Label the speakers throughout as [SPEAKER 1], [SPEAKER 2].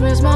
[SPEAKER 1] miss my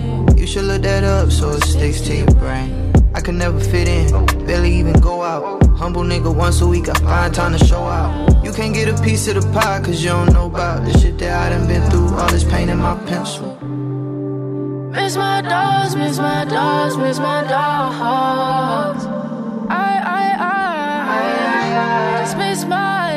[SPEAKER 2] You should look that up so it sticks to your brain. I could never fit in, barely even go out. Humble nigga once a week, I find time to show out. You can't get a piece of the pie cause you don't know about the shit that I done been through. All this pain in my pencil.
[SPEAKER 1] Miss my dogs, miss my dogs, miss my dogs. I, I, I, just miss my dogs.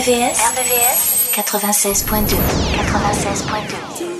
[SPEAKER 3] RVVS 96.2. 96.2.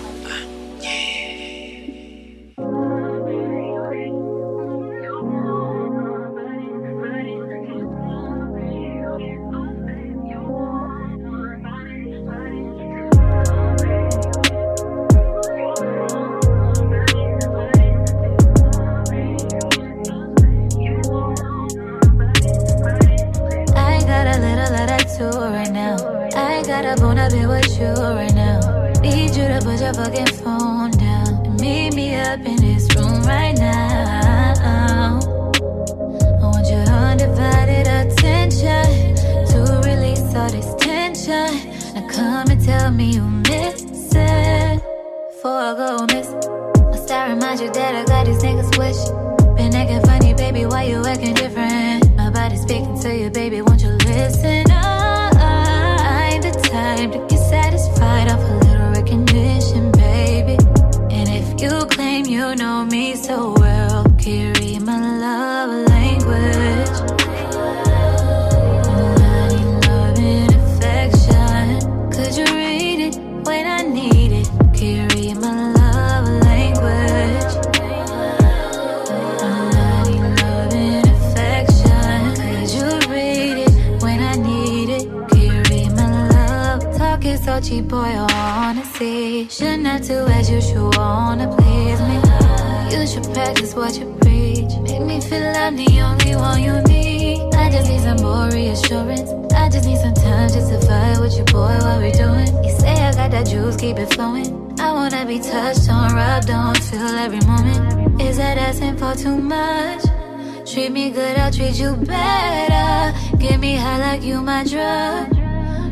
[SPEAKER 4] Treat me good, I'll treat you better. Give me high like you my drug.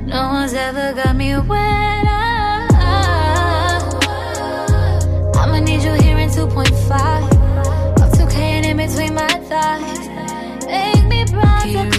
[SPEAKER 4] No one's ever got me wetter. I'ma need you here in 2.5. Up 2K and in between my thighs. Make me proud to.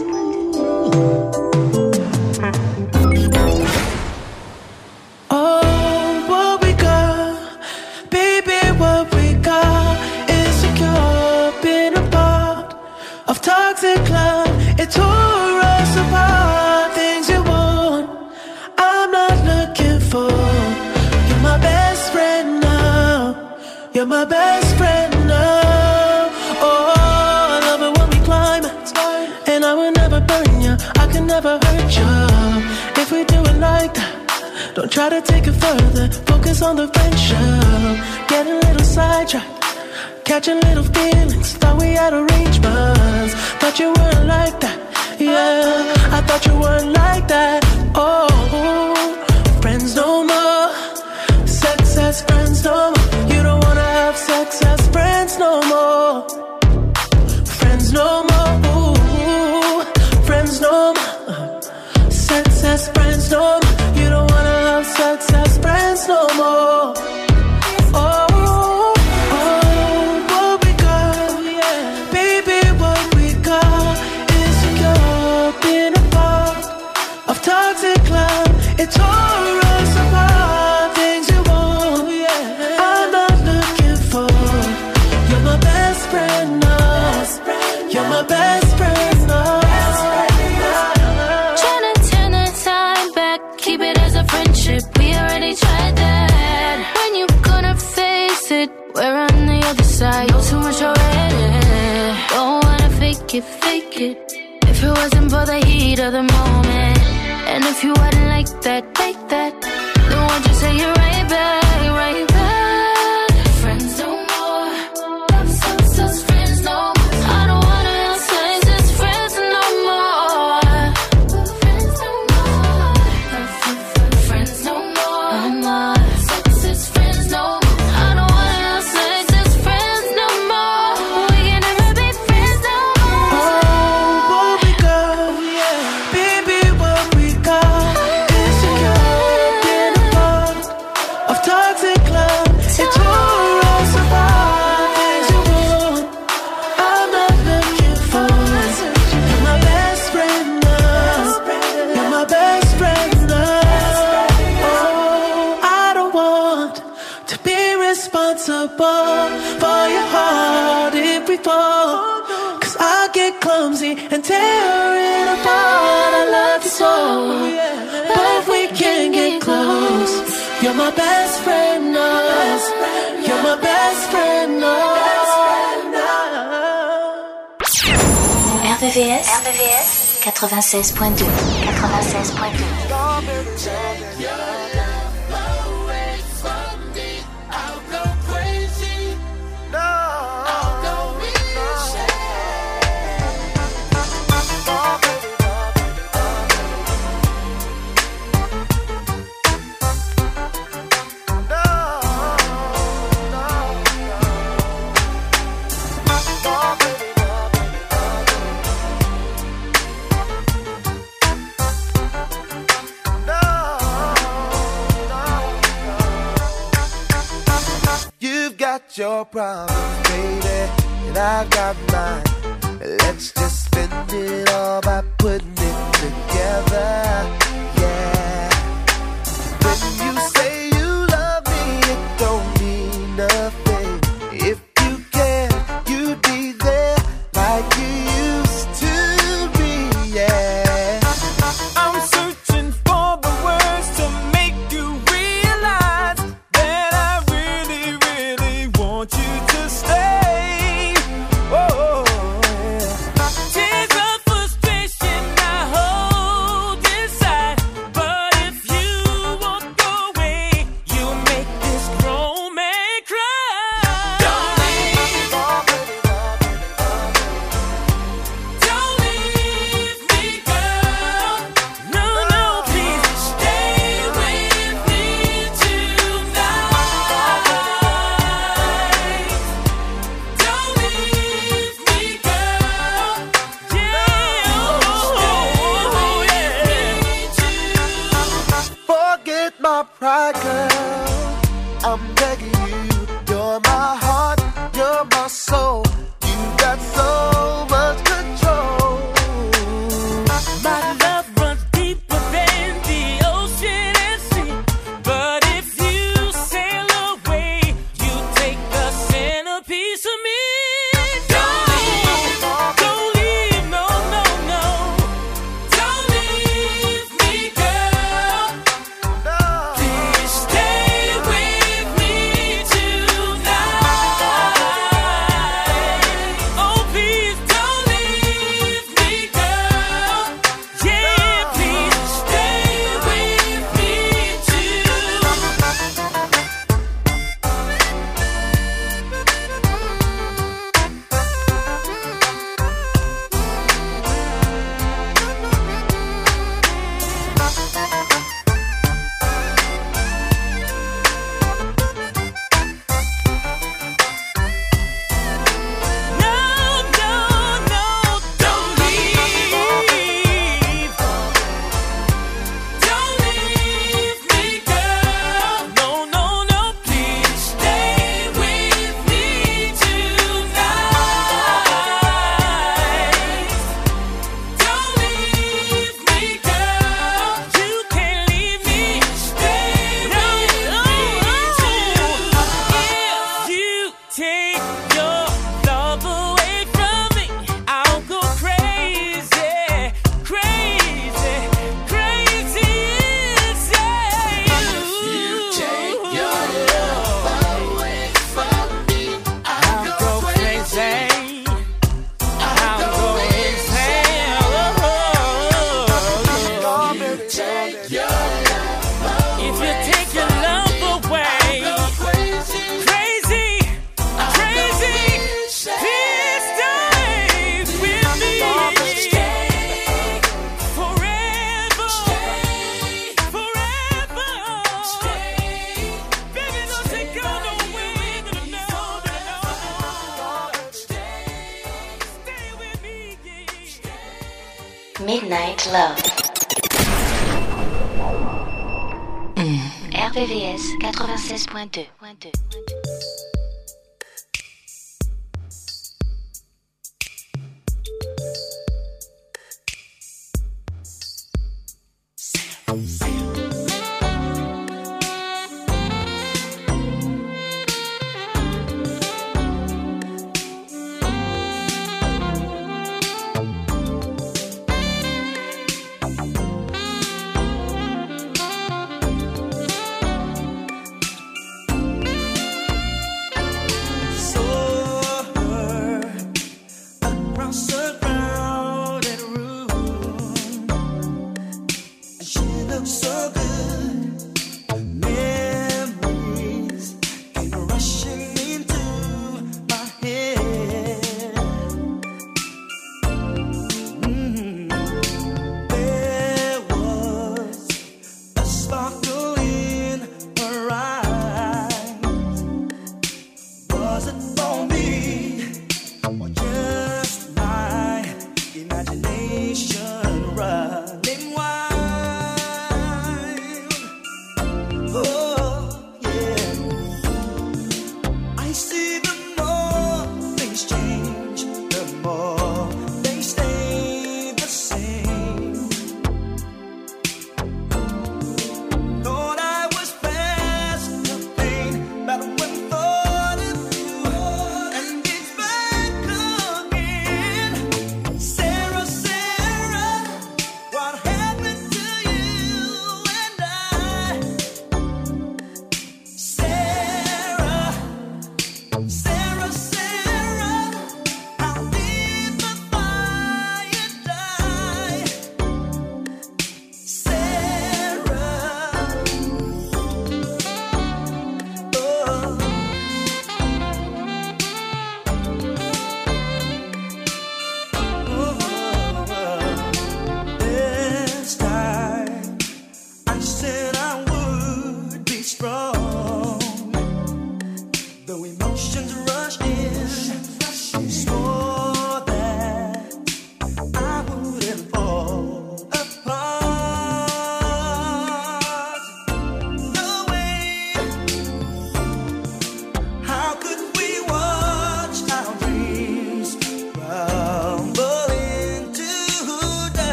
[SPEAKER 5] take it further. Focus on the venture. Get a little sidetracked. Catching little feelings. Thought we had arrangements. Thought you weren't like that. Yeah, I thought you weren't like that. Oh, friends no more. Sex as friends no more. You don't wanna have sex as friends no more. Friends no more. Friends no more. Sex as friends no more no more.
[SPEAKER 4] if you wouldn't like that. Take
[SPEAKER 5] it's a for your hearted people. Cause I get clumsy and tear it apart. I love you so, but we can't get close. You're my best friend. You're my best friend,
[SPEAKER 6] RVVS 96.2
[SPEAKER 7] got your problems, baby, and I got mine. Let's just spend it all by putting it together.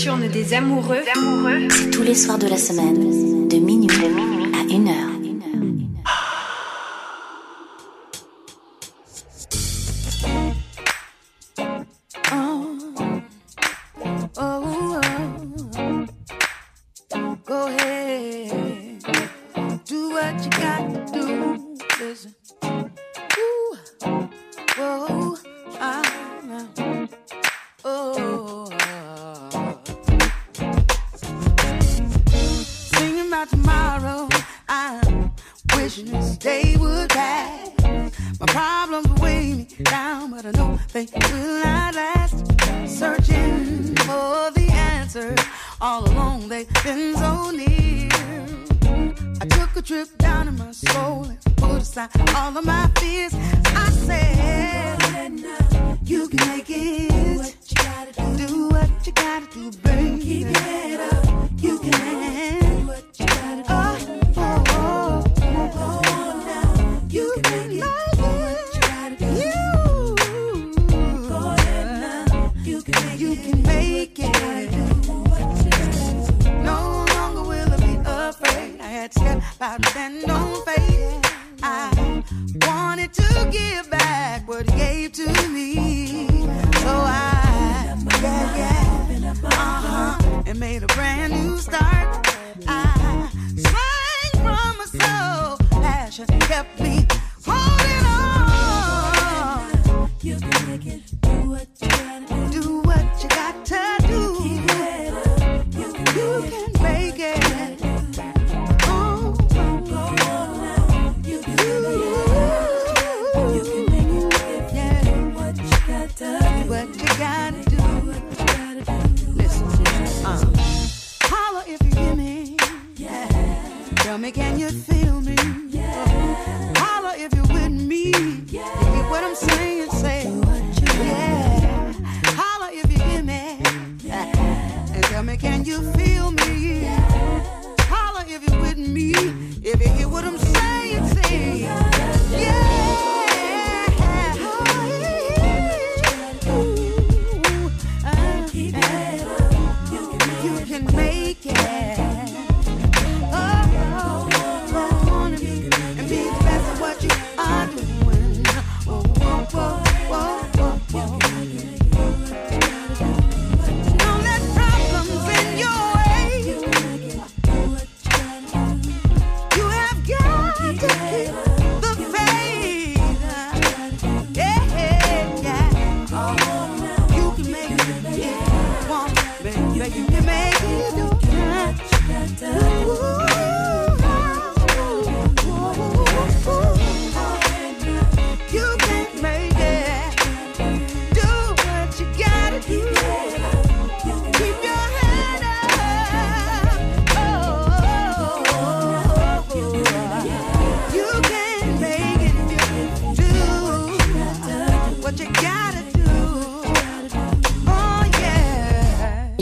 [SPEAKER 3] Des amoureux. amoureux.
[SPEAKER 8] Tous les soirs de la semaine,
[SPEAKER 9] start. I sang from my soul. Passion kept me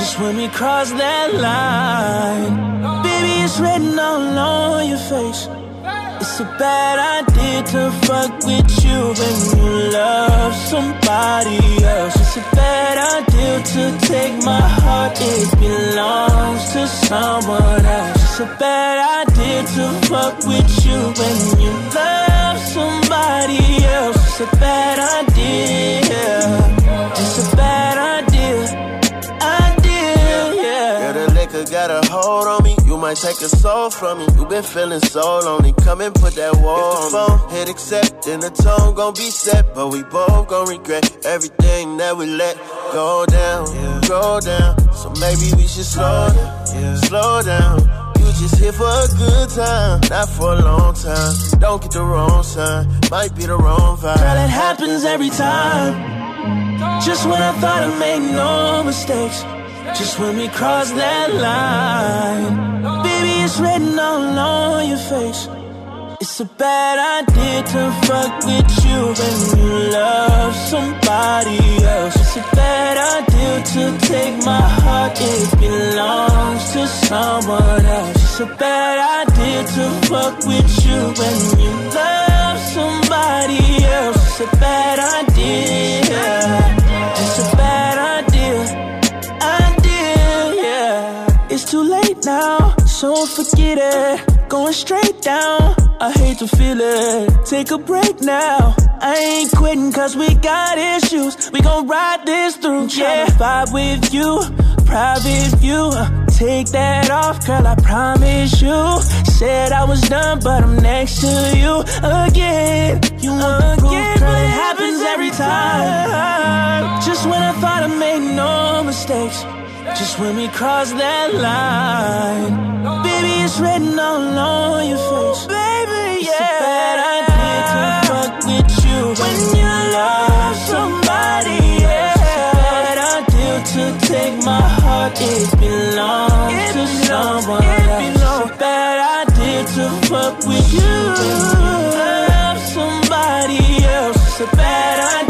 [SPEAKER 5] Just when we cross that line. Baby, it's written all on your face. It's a bad idea to fuck with you when you love somebody else. It's a bad idea to take my heart, it belongs to someone else. It's a bad idea to fuck with you when you love somebody else. It's a bad idea. It's a idea. Idea, yeah.
[SPEAKER 7] Better
[SPEAKER 6] might take a soul from you. You been feeling so lonely. Come and put that wall on the phone. Hit accept, then the tone gon' be set. But we both gon' regret everything that we let go down, yeah. go down. So maybe we should slow down, yeah. slow down. You just here for a good time, not for a long time. Don't get the wrong sign, might be the wrong vibe.
[SPEAKER 5] Girl, it happens every time. Just when I thought I made no mistakes. Just when we cross that line. Baby, it's written all on your face. It's a bad idea to fuck with you when you love somebody else. It's a bad idea to take my heart, it belongs to someone else. It's a bad idea to fuck with you when you love somebody else. It's a bad idea. So forget it. Going straight down. I hate to feel it. Take a break now. I ain't quitting cause we got issues. We gon' ride this through. Yeah, vibe with you. Private view. Take that off, girl, I promise you. Said I was done, but I'm next to you again. You want the proof, girl, it happens every time. Just when I thought I made no mistakes. Just when we cross that line. Baby, it's written all on your face. Baby, yeah. It's a bad idea to fuck with you when you love somebody else. It's a bad idea to take my heart. It belongs to someone else. It's a bad idea to fuck with you when you love somebody else. It's a bad idea.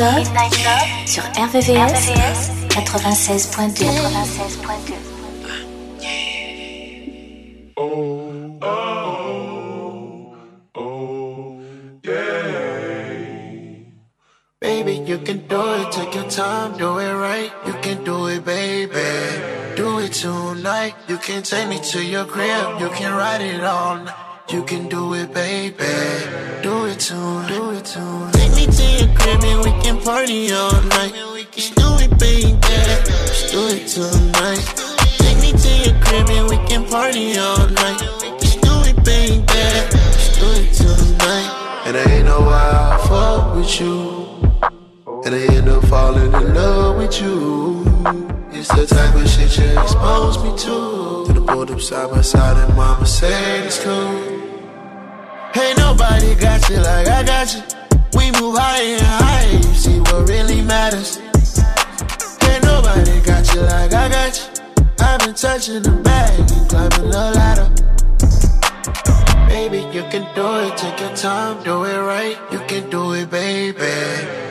[SPEAKER 8] Love, sur RVVS, 96.2. 96.2.
[SPEAKER 6] Baby, you can do it, take your time, do it right. You can do it, baby. Do it tonight. You can take me to your crib, you can ride it all night. Tonight. Take me to your crib and we can party all night. Just do it, baby. Just do it tonight. And I ain't know why I fuck with you. And I end up falling in love with you. It's the type of shit you expose me to. To the pulled up side by side and mama said it's cool. Ain't nobody got you like I got you. We move higher and higher, you see what really matters. Got you like I got you. I've been touching the bag and climbing the ladder. Baby, you can do it, take your time, do it right. You can do it, baby.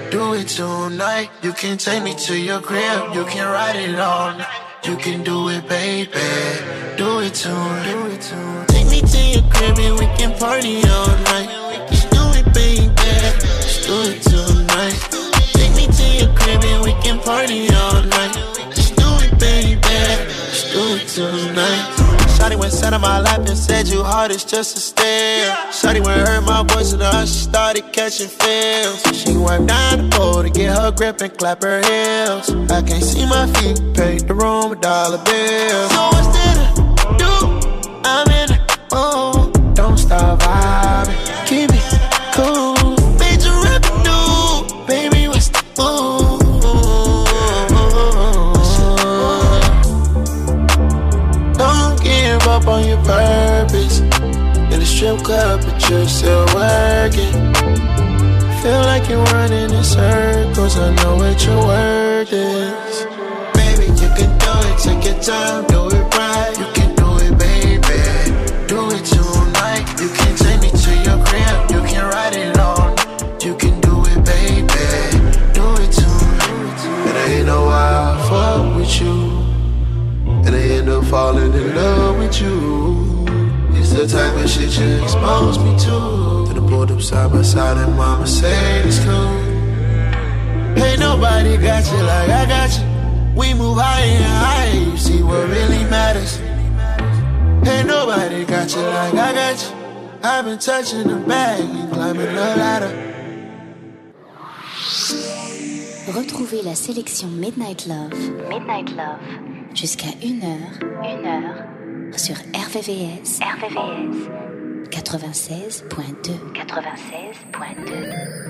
[SPEAKER 6] Do it tonight. You can take me to your crib, you can ride it all night. You can do it, baby. Do it tonight. Do it tonight. Take me to your crib and we can party all night. Just do it, baby. Do it tonight. Take me to your crib and we can party all night. Just do it, tonight. Shawty went sat on my lap and said you hard as just a stare. Shawty went heard my voice and her, she started catching feels. She went down the pole to get her grip and clap her heels. I can't see my feet, paid the room with dollar bills. So what's there to do? I'm in the oh, mood. Don't stop vibing, keep it cool. Purpose. In the strip club, but you're still working. Feel like you're running in circles. I know what your word is. Baby, you can do it. Take your time, do it right.
[SPEAKER 8] Retrouvez la sélection Midnight Love, Midnight Love, jusqu'à 1h, 1h, sur RVVS, RVVS, 96.2, 96.2.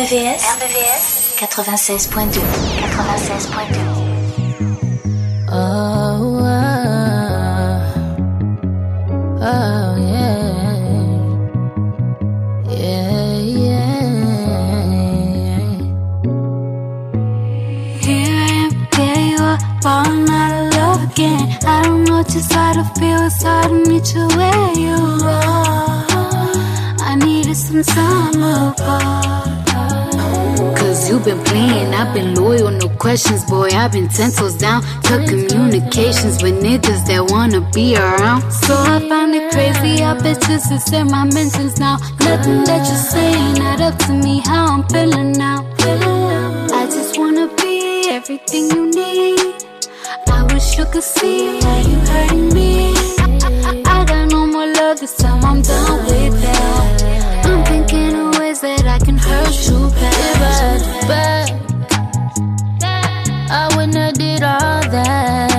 [SPEAKER 8] RVVS, 96.2 96.2
[SPEAKER 10] oh, oh, yeah. Yeah, out of love again. I don't know just how to feel,
[SPEAKER 11] to where you are. I some time apart. You've been playing, I've been loyal, no questions, boy. I've been ten toes down to communications with niggas that wanna be around. So I find it crazy, I bet you is in my mentions now. Nothing that you're saying, not up to me, how I'm feeling now. I just wanna be everything you need. I wish you could see how you hurting me. I, I got no more love this time, I'm done with that. Ways that I can hurt you back.
[SPEAKER 10] back. I wouldn't have did all that.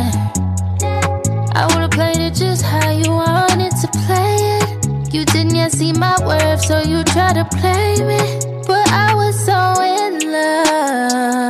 [SPEAKER 10] I would've played it just how you wanted to play it. You didn't yet see my worth, so you tried to play me. But I was so in. Love.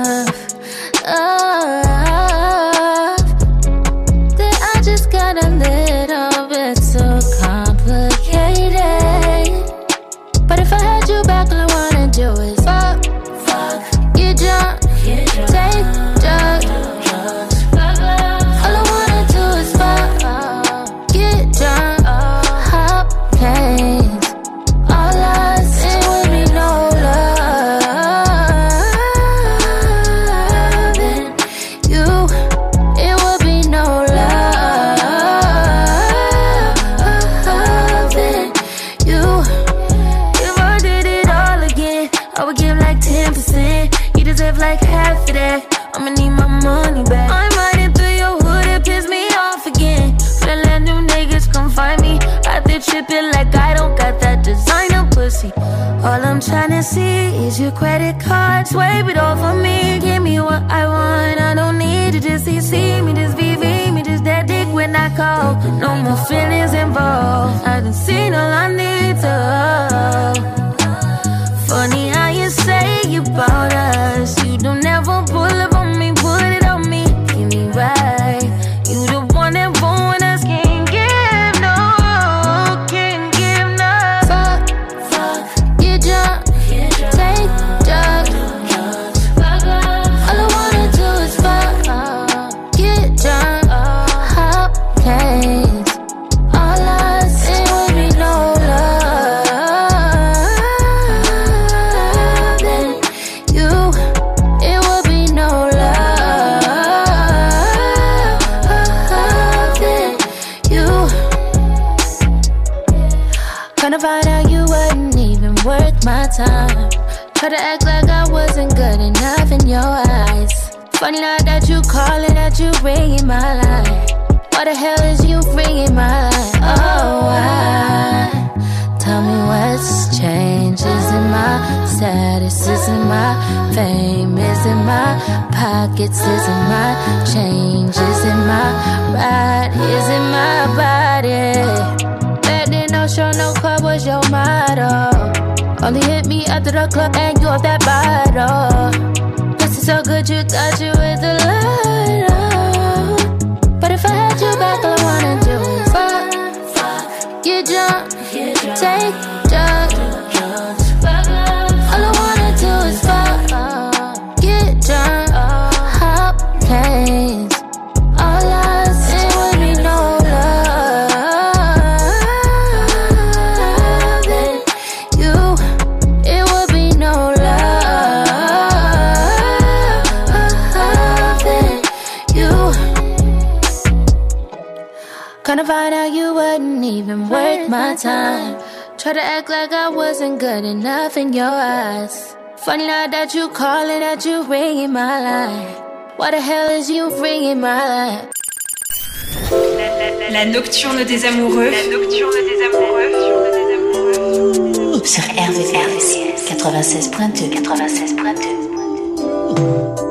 [SPEAKER 10] I'ma need my money back. I'm riding through your hood, it piss me off again. Finna let new niggas come find me. Out there tripping like I don't got that designer pussy. All I'm tryna see is your credit card. Swipe it off of me. Give me what I want. I don't need to just see me, just VV me, just that dick when I call. No more feelings involved. I done seen all I need to. Funny now that you calling, that you ringing my line. What the hell is you ringing my line? Oh, why? Tell me what's changed. Is my status? Is it my fame? Is it my pockets? Is it my change? Is my ride? Is it my body? Back then, no show, no club was your motto. Only hit me after the club and you off that bottle. So good, you touch it with the light. But if I had you back, all I wanna do is fuck, get drunk, take wasn't even worth my time. Try to act like I wasn't good enough in your eyes. Funny now that you calling, that you ringing my line. Why the hell is you ringing my line?
[SPEAKER 3] La nocturne des amoureux. La nocturne des amoureux.
[SPEAKER 8] Sur RVRVCS 96.2 96.2